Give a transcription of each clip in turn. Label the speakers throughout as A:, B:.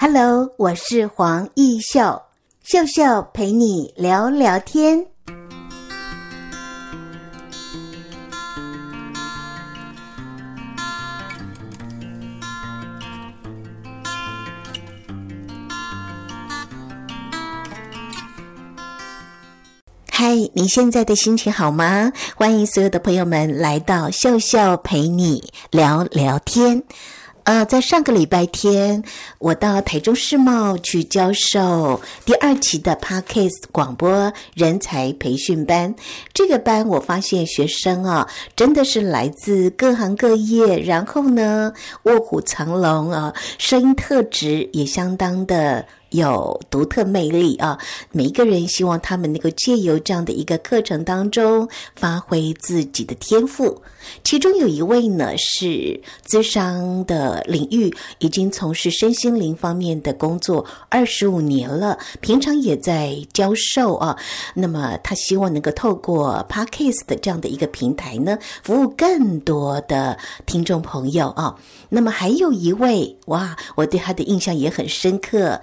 A: Hello，我是黄奕秀，秀秀陪你聊聊天。嗨，你现在的心情好吗？欢迎所有的朋友们来到秀秀陪你聊聊天。呃，在上个礼拜天，我到台中世贸去教授第二期的 Parkes 广播人才培训班。这个班我发现学生啊，真的是来自各行各业，然后呢，卧虎藏龙啊，声音特质也相当的。有独特魅力啊！每一个人希望他们能够借由这样的一个课程当中发挥自己的天赋。其中有一位呢是资商的领域，已经从事身心灵方面的工作二十五年了，平常也在教授啊。那么他希望能够透过 Podcast 的这样的一个平台呢，服务更多的听众朋友啊。那么还有一位哇，我对他的印象也很深刻。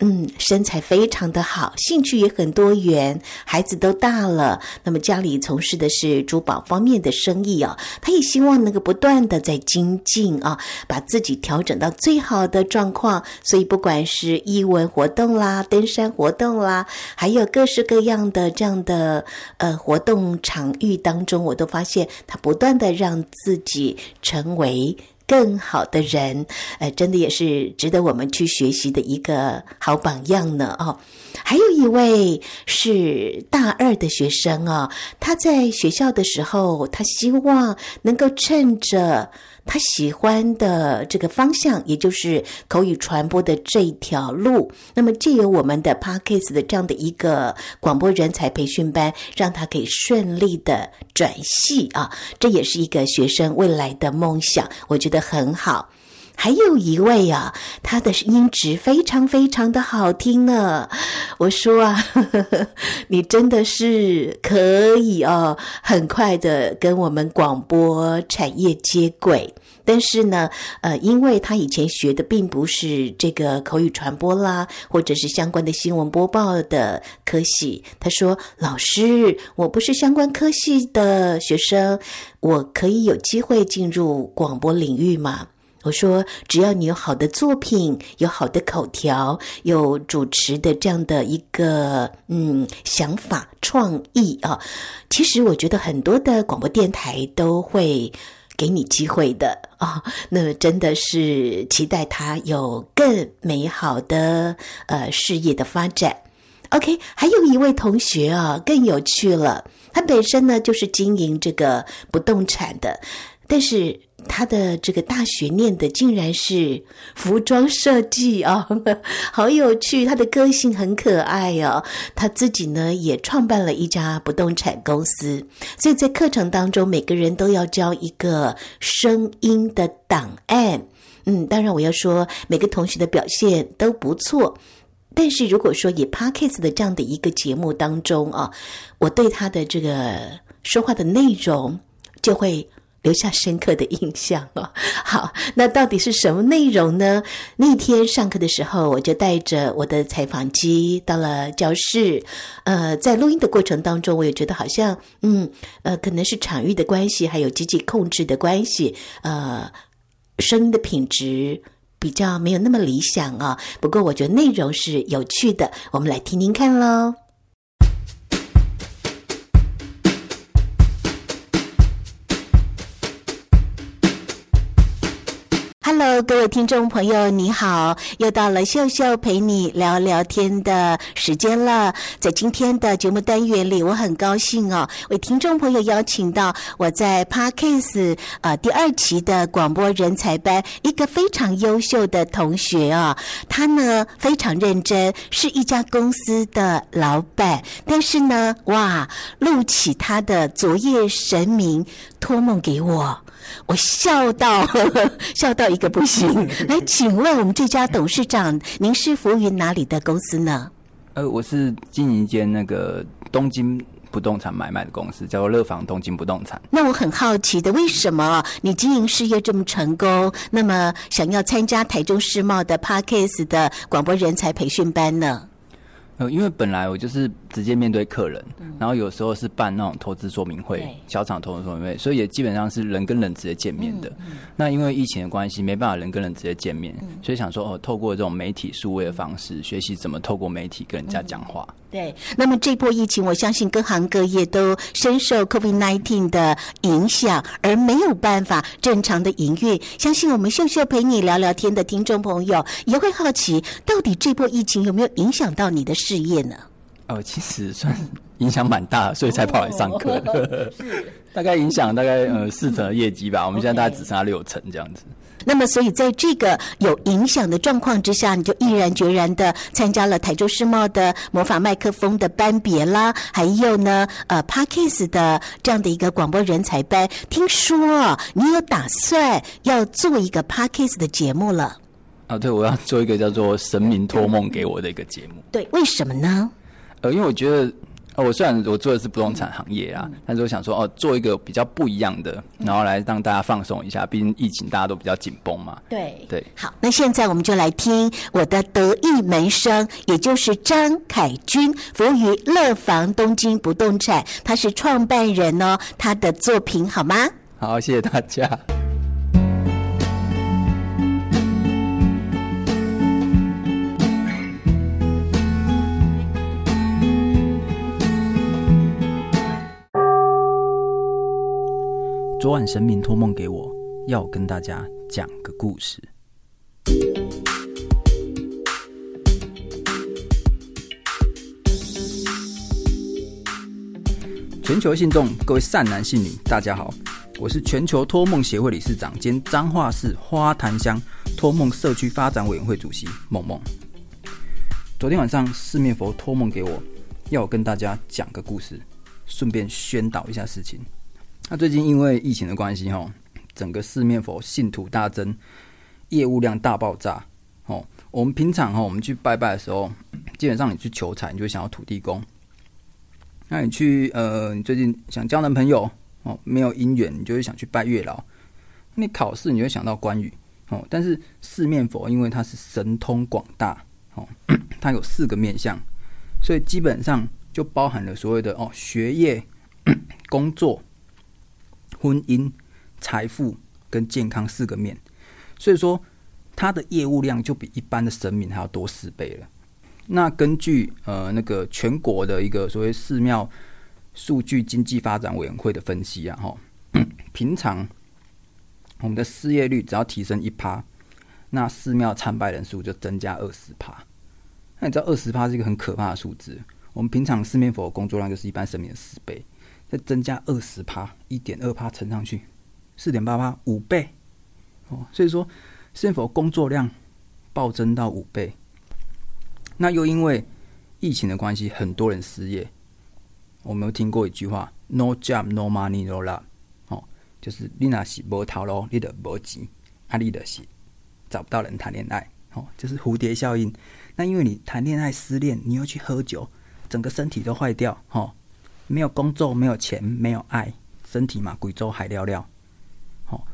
A: 嗯，身材非常的好，兴趣也很多元，孩子都大了，那么家里从事的是珠宝方面的生意哦，他也希望能够不断的在精进啊，把自己调整到最好的状况。所以不管是艺文活动啦、登山活动啦，还有各式各样的这样的呃活动场域当中，我都发现他不断的让自己成为。更好的人，呃，真的也是值得我们去学习的一个好榜样呢，哦。还有一位是大二的学生啊，他在学校的时候，他希望能够趁着他喜欢的这个方向，也就是口语传播的这一条路，那么借由我们的 Parkes 的这样的一个广播人才培训班，让他可以顺利的转系啊，这也是一个学生未来的梦想，我觉得很好。还有一位啊，他的音质非常非常的好听呢。我说啊，呵呵，你真的是可以哦，很快的跟我们广播产业接轨。但是呢，呃，因为他以前学的并不是这个口语传播啦，或者是相关的新闻播报的科系。他说：“老师，我不是相关科系的学生，我可以有机会进入广播领域吗？”我说，只要你有好的作品，有好的口条，有主持的这样的一个嗯想法创意啊，其实我觉得很多的广播电台都会给你机会的啊。那真的是期待他有更美好的呃事业的发展。OK，还有一位同学啊，更有趣了，他本身呢就是经营这个不动产的，但是。他的这个大学念的竟然是服装设计啊，好有趣！他的个性很可爱哦。他自己呢也创办了一家不动产公司，所以在课程当中，每个人都要交一个声音的档案。嗯，当然我要说，每个同学的表现都不错，但是如果说以 Podcast 的这样的一个节目当中啊，我对他的这个说话的内容就会。留下深刻的印象哦。好，那到底是什么内容呢？那天上课的时候，我就带着我的采访机到了教室。呃，在录音的过程当中，我也觉得好像，嗯，呃，可能是场域的关系，还有机器控制的关系，呃，声音的品质比较没有那么理想啊。不过，我觉得内容是有趣的，我们来听听看喽。Hello，各位听众朋友，你好！又到了秀秀陪你聊聊天的时间了。在今天的节目单元里，我很高兴哦，为听众朋友邀请到我在 Podcast 呃第二期的广播人才班一个非常优秀的同学、哦。他呢非常认真，是一家公司的老板，但是呢，哇，录起他的昨夜神明托梦给我。我笑到呵呵 笑到一个不行。来，请问我们这家董事长，您是服务于哪里的公司呢？
B: 呃，我是经营一间那个东京不动产买卖的公司，叫做乐房东京不动产。
A: 那我很好奇的，为什么你经营事业这么成功，那么想要参加台中世贸的 Parkes 的广播人才培训班呢？
B: 呃，因为本来我就是直接面对客人，嗯、然后有时候是办那种投资说明会，小厂投资说明会，所以也基本上是人跟人直接见面的。嗯嗯、那因为疫情的关系，没办法人跟人直接见面，嗯、所以想说哦，透过这种媒体数位的方式，学习怎么透过媒体跟人家讲话。嗯对，那么这波疫情，我相信各行各业都深受 COVID-19 的影响，而没有办法正常的营运。相信我们秀秀陪你聊聊天的听众朋友也会好奇，到底这波疫情有没有影响到你的事业呢？呃，其实算影响蛮大，所以才跑来上
A: 课
B: 大概影响大概呃四成的业绩吧。我们现在大概只剩下六成这样子。
A: 那么，所以在这个有影响的状况之下，你就毅然决然的参加了台州世贸的魔法麦克风的班别啦，还有呢，呃 p a r k e s 的这样的一个广播人才班。听说你有打算要做一个 p a r k e s 的节目了？
B: 啊，对，我要做一个叫做《神明托梦给我》的一个节目。
A: 对，为什么呢？
B: 呃，因为我觉得。哦，我虽然我做的是不动产行业啊，但是我想说哦，做一个比较不一样的，然后来让大家放松一下。毕竟疫情大家都比较紧绷嘛。
A: 对
B: 对。
A: 对好，那现在我们就来听我的得意门生，也就是张凯军，服务于乐房东京不动产，他是创办人哦，他的作品好吗？
B: 好，谢谢大家。昨晚神明托梦给我，要跟大家讲个故事。全球信众，各位善男信女，大家好，我是全球托梦协会理事长兼彰化市花坛乡托梦社区发展委员会主席梦梦。昨天晚上四面佛托梦给我，要我跟大家讲个故事，顺便宣导一下事情。那最近因为疫情的关系，哈，整个四面佛信徒大增，业务量大爆炸。哦，我们平常哈，我们去拜拜的时候，基本上你去求财，你就想要土地公；那你去呃，你最近想交男朋友哦，没有姻缘，你就会想去拜月老；你考试，你会想到关羽。哦，但是四面佛因为它是神通广大，哦，它有四个面相，所以基本上就包含了所谓的哦，学业、工作。婚姻、财富跟健康四个面，所以说他的业务量就比一般的神明还要多四倍了。那根据呃那个全国的一个所谓寺庙数据经济发展委员会的分析啊，哈，平常我们的失业率只要提升一趴，那寺庙参拜人数就增加二十趴。那你知道二十趴是一个很可怕的数字？我们平常四面佛的工作量就是一般神明的十倍。再增加二十趴，一点二趴乘上去，四点八趴，五倍哦。所以说，是否工作量暴增到五倍？那又因为疫情的关系，很多人失业。我们有听过一句话：“No job, no money, no love。”哦，就是你那是无头路，你的无钱，啊，你的是找不到人谈恋爱。哦，就是蝴蝶效应。那因为你谈恋爱失恋，你又去喝酒，整个身体都坏掉。哦。没有工作，没有钱，没有爱，身体嘛，贵州海尿尿。好，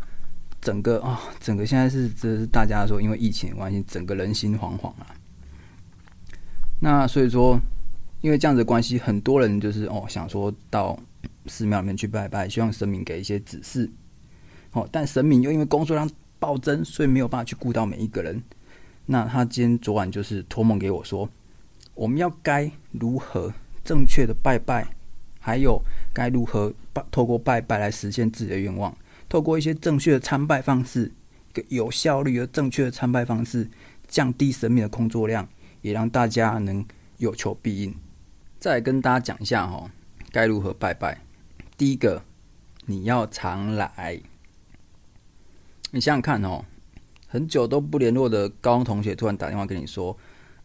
B: 整个啊、哦，整个现在是这是大家说，因为疫情的关系，整个人心惶惶啊。那所以说，因为这样子的关系，很多人就是哦，想说到寺庙里面去拜拜，希望神明给一些指示。哦，但神明又因为工作量暴增，所以没有办法去顾到每一个人。那他今天昨晚就是托梦给我说，我们要该如何正确的拜拜？还有该如何拜透过拜拜来实现自己的愿望？透过一些正确的参拜方式，有效率而正确的参拜方式，降低神明的工作量，也让大家能有求必应。再跟大家讲一下哈，该如何拜拜？第一个，你要常来。你想想看哦，很久都不联络的高中同学突然打电话跟你说：“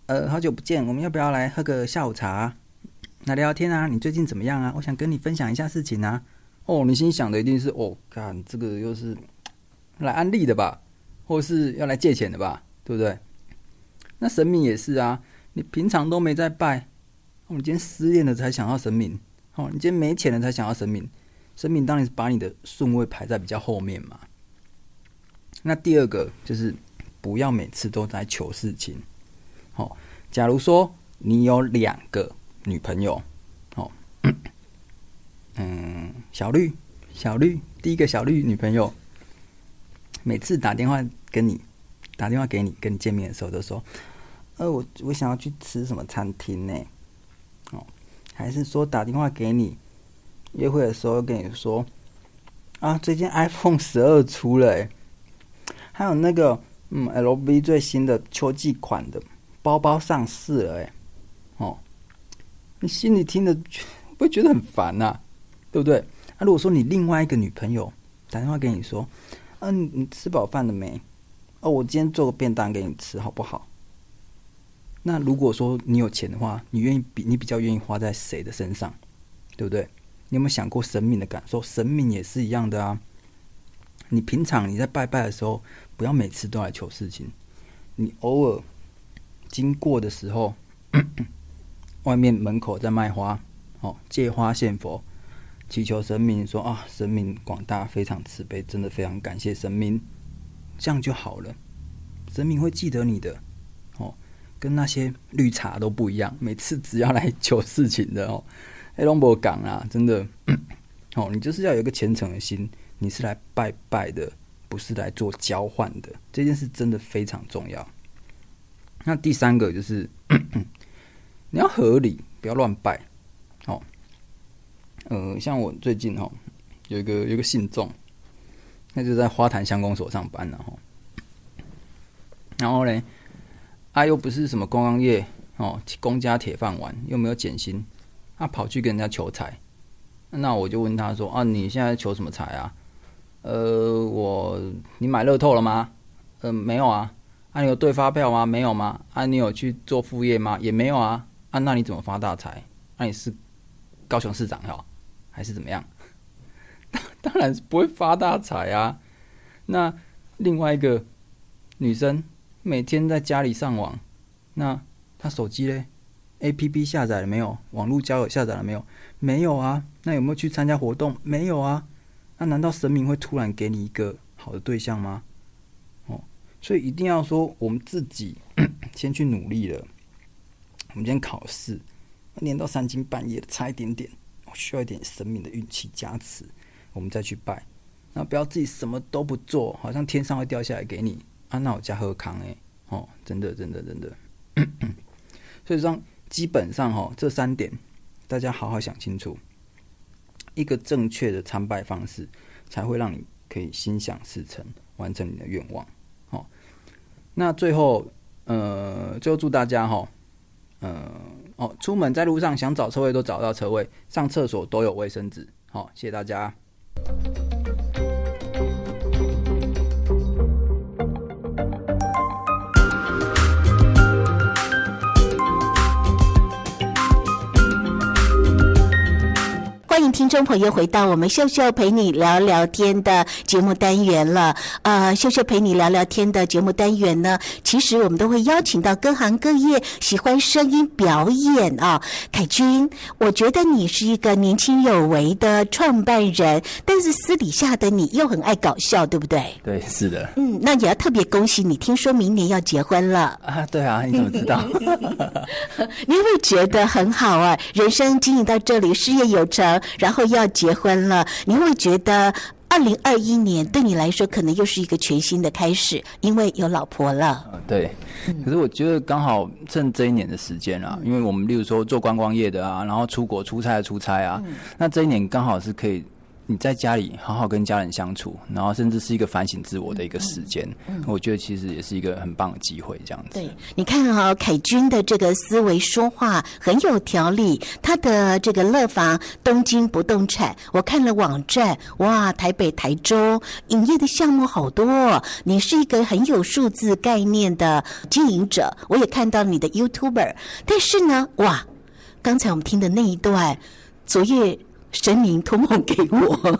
B: 呃，好久不见，我们要不要来喝个下午茶？”来聊天啊，你最近怎么样啊？我想跟你分享一下事情啊。哦，你心想的一定是哦，看这个又是来安利的吧，或是要来借钱的吧，对不对？那神明也是啊，你平常都没在拜，我们今天失恋了才想到神明，哦，你今天没钱了才想要神明，神明当然是把你的顺位排在比较后面嘛。那第二个就是不要每次都在求事情。哦，假如说你有两个女朋友，哦，嗯，小绿，小绿，第一个小绿女朋友，每次打电话跟你，打电话给你，跟你见面的时候都说，呃，我我想要去吃什么餐厅呢？哦，还是说打电话给你，约会的时候跟你说，啊，最近 iPhone 十二出了，哎，还有那个，嗯，LV 最新的秋季款的包包上市了，哎，你心里听着不会觉得很烦呐、对不对？那、啊、如果说你另外一个女朋友打电话给你说，嗯、啊，你你吃饱饭了没？哦，我今天做个便当给你吃，好不好？那如果说你有钱的话，你愿意比你比较愿意花在谁的身上，对不对？你有没有想过神明的感受？神明也是一样的啊。你平常你在拜拜的时候，不要每次都来求事情。你偶尔经过的时候，外面门口在卖花，哦，借花献佛，祈求神明说啊，神明广大，非常慈悲，真的非常感谢神明。这样就好了，神明会记得你的哦，跟那些绿茶都不一样。每次只要来求事情的哦，黑龙博港啊，真的哦，你就是要有一个虔诚的心，你是来拜拜的，不是来做交换的。这件事真的非常重要。那第三个就是你要合理，不要乱拜哦。呃，像我最近哦，有一个有一个信众。那就在花坛乡公所上班了哈，然后呢，啊又不是什么观光业哦，公家铁饭碗，又没有减薪，他跑去跟人家求财，那我就问他说啊，你现在求什么财啊？呃，我你买乐透了吗？呃，没有啊。啊，你有兑发票吗？没有吗？啊，你有去做副业吗？也没有啊。啊，那你怎么发大财？那你是高雄市长哟，还是怎么样？当然是不会发大财啊！那另外一个女生每天在家里上网，那她手机嘞？APP 下载了没有？网络交友下载了没有？没有啊！那有没有去参加活动？没有啊！那难道神明会突然给你一个好的对象吗？哦，所以一定要说我们自己 先去努力了。我们今天考试，念到三更半夜的，差一点点，我需要一点神明的运气加持。我们再去拜，那不要自己什么都不做，好像天上会掉下来给你啊！那我家喝康哎，哦，真的，真的，真的。所以说，基本上哈，这三点大家好好想清楚，一个正确的参拜方式，才会让你可以心想事成，完成你的愿望。好，那最后，呃，最后祝大家哈，嗯，哦，出门在路上想找车位都找到车位，上厕所都有卫生纸。好，谢谢大家。
A: 众朋友回到我们秀秀陪你聊聊天的节目单元了。呃，秀秀陪你聊聊天的节目单元呢，其实我们都会邀请到各行各业喜欢声音表演啊。凯君，我觉得你是一个年轻有为的创办人，但是私底下的你又很爱搞笑，对不对？
B: 对，是的。
A: 嗯，那也要特别恭喜你，听说明年要结婚了
B: 啊？对啊，你怎么知道？
A: 你会觉得很好啊，人生经营到这里，事业有成。然后要结婚了，你会觉得二零二一年对你来说可能又是一个全新的开始，因为有老婆了。
B: 对，可是我觉得刚好趁这一年的时间啊，因为我们例如说做观光业的啊，然后出国出差的出差啊，那这一年刚好是可以。你在家里好好跟家人相处，然后甚至是一个反省自我的一个时间，嗯嗯、我觉得其实也是一个很棒的机会。这样子，
A: 对，你看哈、哦，凯军的这个思维说话很有条理。他的这个乐房东京不动产，我看了网站，哇，台北、台州营业的项目好多。你是一个很有数字概念的经营者，我也看到你的 YouTuber。但是呢，哇，刚才我们听的那一段，昨夜。神明托梦给我，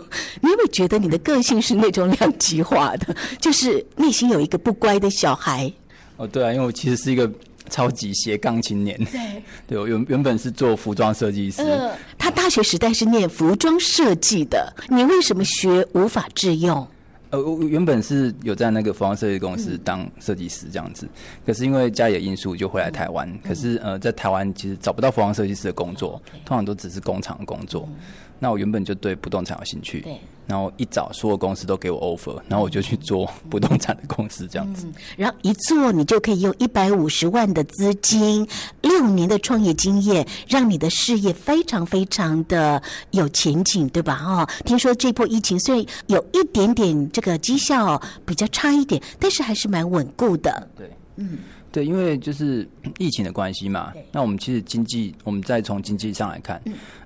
A: 你有没有觉得你的个性是那种两极化的？就是内心有一个不乖的小孩。
B: 哦，对啊，因为我其实是一个超级斜杠青年。
A: 对，
B: 对我原原本是做服装设计师。
A: 呃，他大学时代是念服装设计的，你为什么学无法自用？
B: 呃，我原本是有在那个服装设计公司当设计师这样子，嗯、可是因为家里的因素就回来台湾。嗯、可是呃，在台湾其实找不到服装设计师的工作，嗯、通常都只是工厂工作。嗯那我原本就对不动产有兴趣，对，然后一早所有公司都给我 offer，然后我就去做不动产的公司这样子，
A: 嗯、然后一做你就可以用一百五十万的资金，六年的创业经验，让你的事业非常非常的有前景，对吧？哦，听说这波疫情虽然有一点点这个绩效比较差一点，但是还是蛮稳固的，
B: 对，嗯。对，因为就是 疫情的关系嘛。那我们其实经济，我们再从经济上来看，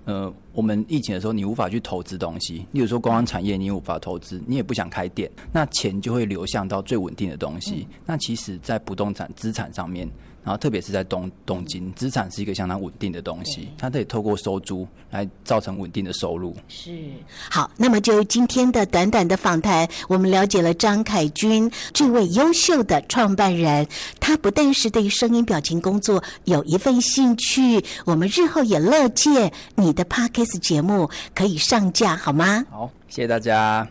B: 嗯、呃，我们疫情的时候，你无法去投资东西，例如说观光产业，你也无法投资，你也不想开店，那钱就会流向到最稳定的东西。嗯、那其实，在不动产资产上面。然后，特别是在东东京，资产是一个相当稳定的东西，它可以透过收租来造成稳定的收入。
A: 是，好，那么就今天的短短的访谈，我们了解了张凯军这位优秀的创办人。他不但是对声音表情工作有一份兴趣，我们日后也乐见你的 Podcast 节目可以上架，好吗？
B: 好，谢谢大家。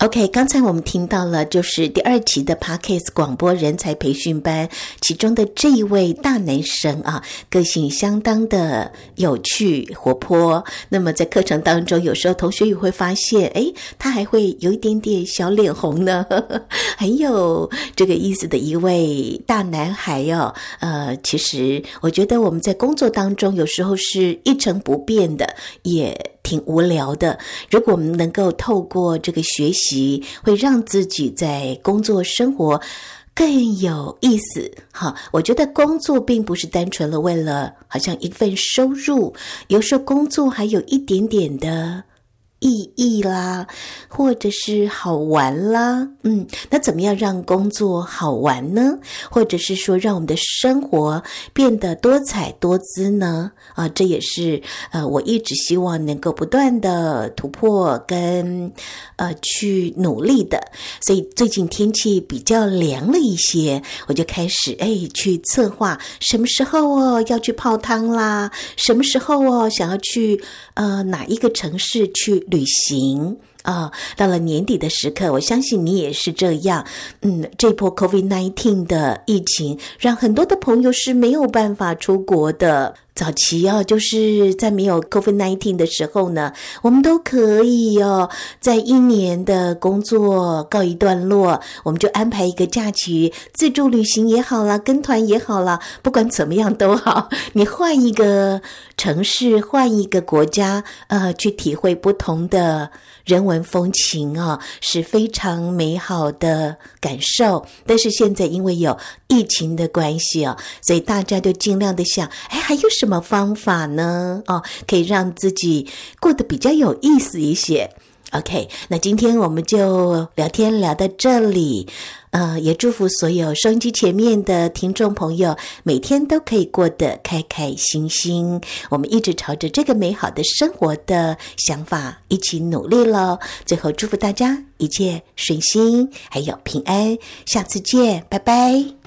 A: OK，刚才我们听到了，就是第二期的 Podcast 广播人才培训班，其中的这一位大男生啊，个性相当的有趣活泼。那么在课程当中，有时候同学也会发现，诶，他还会有一点点小脸红呢，呵呵，很有这个意思的一位大男孩哟、呃，其实我觉得我们在工作当中，有时候是一成不变的，也。挺无聊的。如果我们能够透过这个学习，会让自己在工作生活更有意思。哈，我觉得工作并不是单纯的为了好像一份收入，有时候工作还有一点点的。意义啦，或者是好玩啦，嗯，那怎么样让工作好玩呢？或者是说让我们的生活变得多彩多姿呢？啊，这也是呃，我一直希望能够不断的突破跟呃去努力的。所以最近天气比较凉了一些，我就开始哎去策划什么时候哦要去泡汤啦，什么时候哦想要去呃哪一个城市去。旅行。啊、到了年底的时刻，我相信你也是这样。嗯，这波 COVID-19 的疫情，让很多的朋友是没有办法出国的。早期啊，就是在没有 COVID-19 的时候呢，我们都可以哦，在一年的工作告一段落，我们就安排一个假期，自助旅行也好啦，跟团也好啦，不管怎么样都好，你换一个城市，换一个国家，呃，去体会不同的人文风情啊，是非常美好的感受。但是现在因为有疫情的关系啊，所以大家都尽量的想，哎，还有什么？什么方法呢？哦，可以让自己过得比较有意思一些。OK，那今天我们就聊天聊到这里。呃，也祝福所有收音机前面的听众朋友，每天都可以过得开开心心。我们一直朝着这个美好的生活的想法一起努力喽。最后祝福大家一切顺心，还有平安。下次见，拜拜。